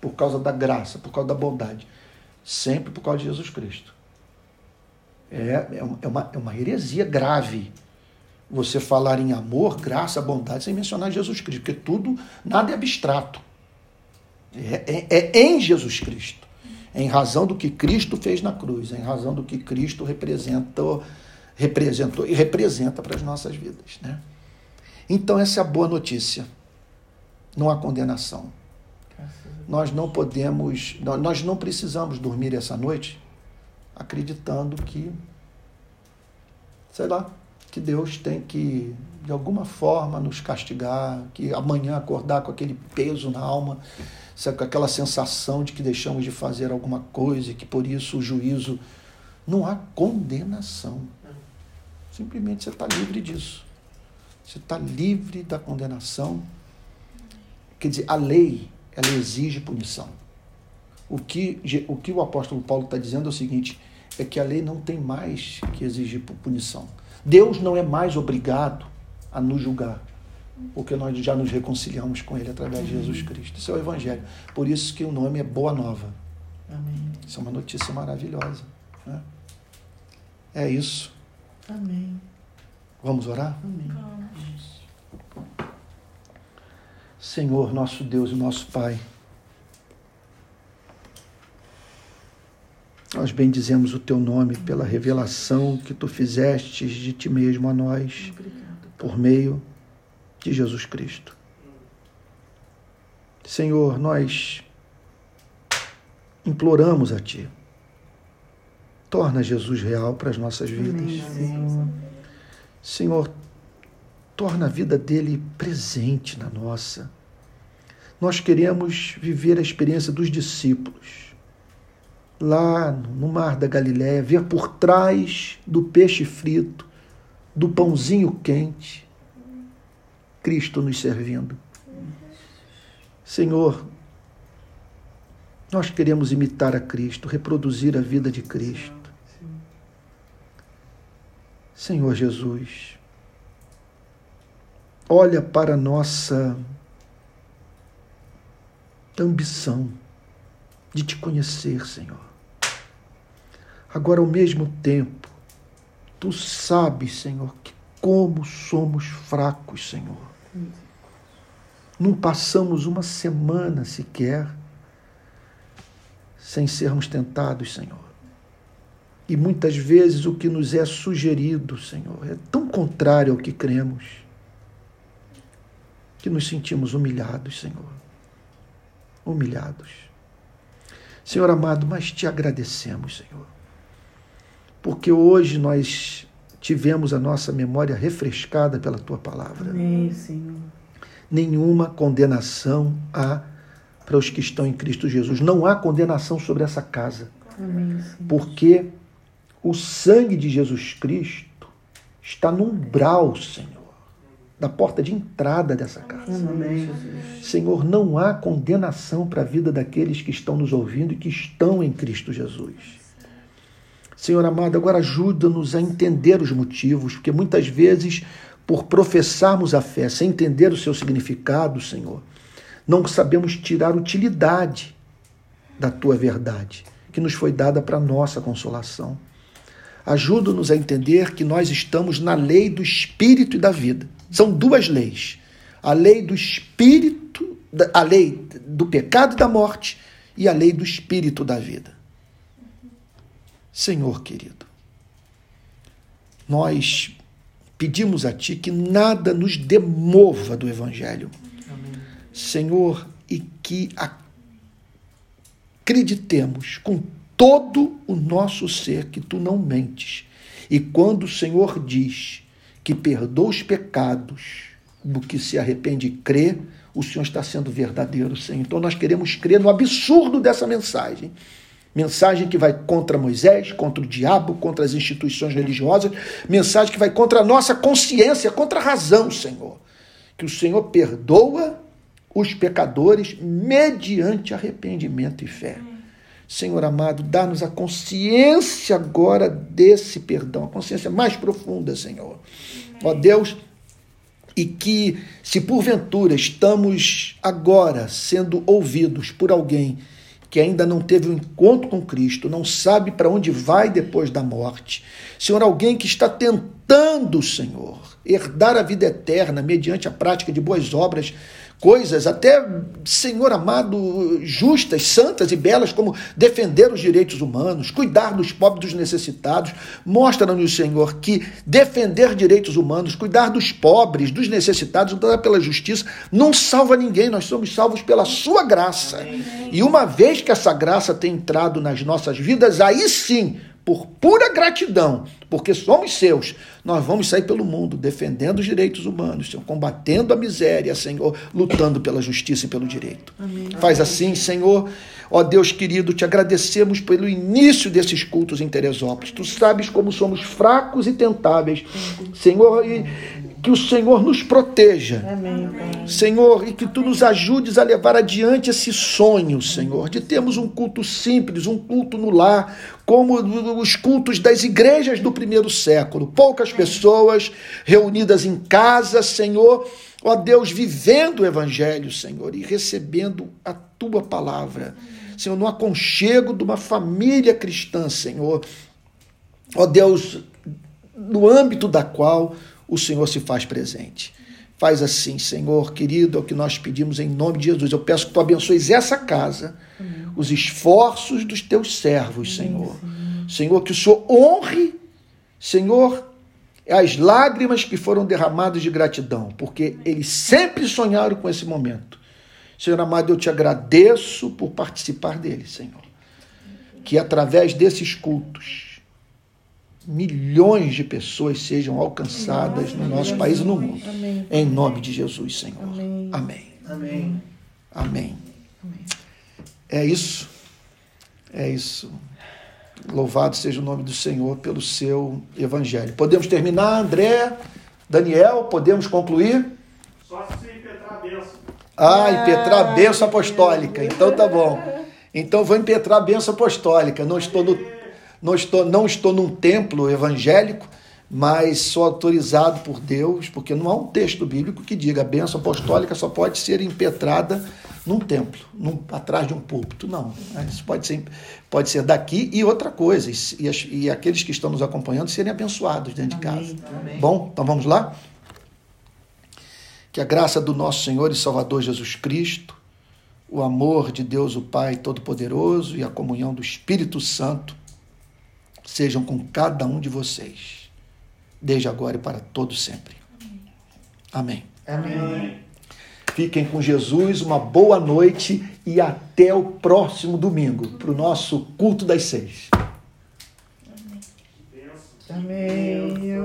Speaker 1: por causa da graça, por causa da bondade sempre por causa de Jesus Cristo. É, é, é, uma, é uma heresia grave você falar em amor, graça, bondade, sem mencionar Jesus Cristo, porque tudo, nada é abstrato. É, é, é em Jesus Cristo, em razão do que Cristo fez na cruz, em razão do que Cristo representou, representou e representa para as nossas vidas. Né? Então, essa é a boa notícia. Não há condenação nós não podemos, nós não precisamos dormir essa noite acreditando que, sei lá, que Deus tem que, de alguma forma, nos castigar, que amanhã acordar com aquele peso na alma, com aquela sensação de que deixamos de fazer alguma coisa e que por isso o juízo. Não há condenação. Simplesmente você está livre disso. Você está livre da condenação. Quer dizer, a lei ela exige punição. O que o, que o apóstolo Paulo está dizendo é o seguinte: é que a lei não tem mais que exigir punição. Deus não é mais obrigado a nos julgar, porque nós já nos reconciliamos com Ele através de Jesus Cristo. Isso é o Evangelho. Por isso que o nome é Boa Nova. Amém. Isso é uma notícia maravilhosa. Né? É isso.
Speaker 2: Amém.
Speaker 1: Vamos orar?
Speaker 2: Amém.
Speaker 1: Senhor, nosso Deus e nosso Pai. Nós bendizemos o teu nome pela revelação que tu fizestes de ti mesmo a nós, por meio de Jesus Cristo. Senhor, nós imploramos a ti. Torna Jesus real para as nossas vidas. Senhor. Senhor, torna a vida dele presente na nossa. Nós queremos viver a experiência dos discípulos. Lá no mar da Galiléia, ver por trás do peixe frito, do pãozinho quente, Cristo nos servindo. Senhor, nós queremos imitar a Cristo, reproduzir a vida de Cristo. Senhor Jesus, olha para a nossa ambição de te conhecer, Senhor. Agora, ao mesmo tempo, Tu sabes, Senhor, que como somos fracos, Senhor. Não passamos uma semana sequer sem sermos tentados, Senhor. E muitas vezes o que nos é sugerido, Senhor, é tão contrário ao que cremos, que nos sentimos humilhados, Senhor. Humilhados. Senhor amado, mas te agradecemos, Senhor, porque hoje nós tivemos a nossa memória refrescada pela tua palavra.
Speaker 2: Amém, Senhor.
Speaker 1: Nenhuma condenação há para os que estão em Cristo Jesus. Não há condenação sobre essa casa.
Speaker 2: Amém, Senhor.
Speaker 1: Porque o sangue de Jesus Cristo está no umbral, Senhor, da porta de entrada dessa casa.
Speaker 2: Amém, Jesus.
Speaker 1: Senhor, não há condenação para a vida daqueles que estão nos ouvindo e que estão em Cristo Jesus. Senhor amado, agora ajuda-nos a entender os motivos, porque muitas vezes, por professarmos a fé sem entender o seu significado, Senhor, não sabemos tirar utilidade da tua verdade, que nos foi dada para nossa consolação. Ajuda-nos a entender que nós estamos na lei do espírito e da vida. São duas leis: a lei do espírito, a lei do pecado e da morte, e a lei do espírito da vida. Senhor querido, nós pedimos a Ti que nada nos demova do Evangelho. Senhor, e que acreditemos com todo o nosso ser que Tu não mentes. E quando o Senhor diz que perdoa os pecados do que se arrepende e crê, o Senhor está sendo verdadeiro, Senhor. Então nós queremos crer no absurdo dessa mensagem. Mensagem que vai contra Moisés, contra o diabo, contra as instituições religiosas, mensagem que vai contra a nossa consciência, contra a razão, Senhor. Que o Senhor perdoa os pecadores mediante arrependimento e fé. Senhor amado, dá-nos a consciência agora desse perdão, a consciência mais profunda, Senhor. Ó Deus, e que se porventura estamos agora sendo ouvidos por alguém que ainda não teve um encontro com Cristo, não sabe para onde vai depois da morte. Senhor, alguém que está tentando, Senhor, herdar a vida eterna mediante a prática de boas obras, coisas até, Senhor amado, justas, santas e belas, como defender os direitos humanos, cuidar dos pobres, dos necessitados. Mostra-nos, Senhor, que defender direitos humanos, cuidar dos pobres, dos necessitados, lutar pela justiça, não salva ninguém, nós somos salvos pela sua graça. E uma vez que essa graça tem entrado nas nossas vidas, aí sim por pura gratidão, porque somos seus, nós vamos sair pelo mundo defendendo os direitos humanos, Senhor, combatendo a miséria, Senhor, lutando pela justiça e pelo direito. Amém. Faz assim, Senhor. Ó Deus querido, te agradecemos pelo início desses cultos em Teresópolis. Tu sabes como somos fracos e tentáveis, Senhor, e que o Senhor nos proteja.
Speaker 2: Amém,
Speaker 1: Senhor, e que tu nos ajudes a levar adiante esse sonho, Senhor, de termos um culto simples, um culto no lar, como os cultos das igrejas do primeiro século. Poucas pessoas reunidas em casa, Senhor, ó Deus, vivendo o evangelho, Senhor, e recebendo a tua palavra. Senhor, no aconchego de uma família cristã, Senhor. Ó Deus, no âmbito da qual o Senhor se faz presente. Faz assim, Senhor querido, é o que nós pedimos em nome de Jesus. Eu peço que tu abençoes essa casa, Amém. os esforços dos teus servos, Senhor. Senhor. Senhor, que o Senhor honre, Senhor, as lágrimas que foram derramadas de gratidão, porque eles sempre sonharam com esse momento. Senhor amado, eu te agradeço por participar dele, Senhor. Que através desses cultos, milhões de pessoas sejam alcançadas no nosso país e no mundo. Em nome de Jesus, Senhor. Amém.
Speaker 2: Amém.
Speaker 1: Amém. É isso. É isso. Louvado seja o nome do Senhor pelo seu evangelho. Podemos terminar, André, Daniel, podemos concluir?
Speaker 3: Só se impetrar a benção.
Speaker 1: Ah, impetrar a benção apostólica. Então tá bom. Então vou impetrar a benção apostólica. Não estou no não estou, não estou num templo evangélico, mas sou autorizado por Deus, porque não há um texto bíblico que diga a bênção apostólica só pode ser impetrada num templo, num, atrás de um púlpito. Não. Né? Isso pode ser, pode ser daqui e outra coisa. E, e aqueles que estão nos acompanhando serem abençoados dentro
Speaker 2: Amém.
Speaker 1: de casa.
Speaker 2: Amém.
Speaker 1: Bom, então vamos lá? Que a graça do nosso Senhor e Salvador Jesus Cristo, o amor de Deus, o Pai Todo-Poderoso e a comunhão do Espírito Santo sejam com cada um de vocês, desde agora e para todo sempre. Amém.
Speaker 2: Amém.
Speaker 1: Fiquem com Jesus, uma boa noite e até o próximo domingo para o nosso culto das seis.
Speaker 3: Benção.
Speaker 2: Amém.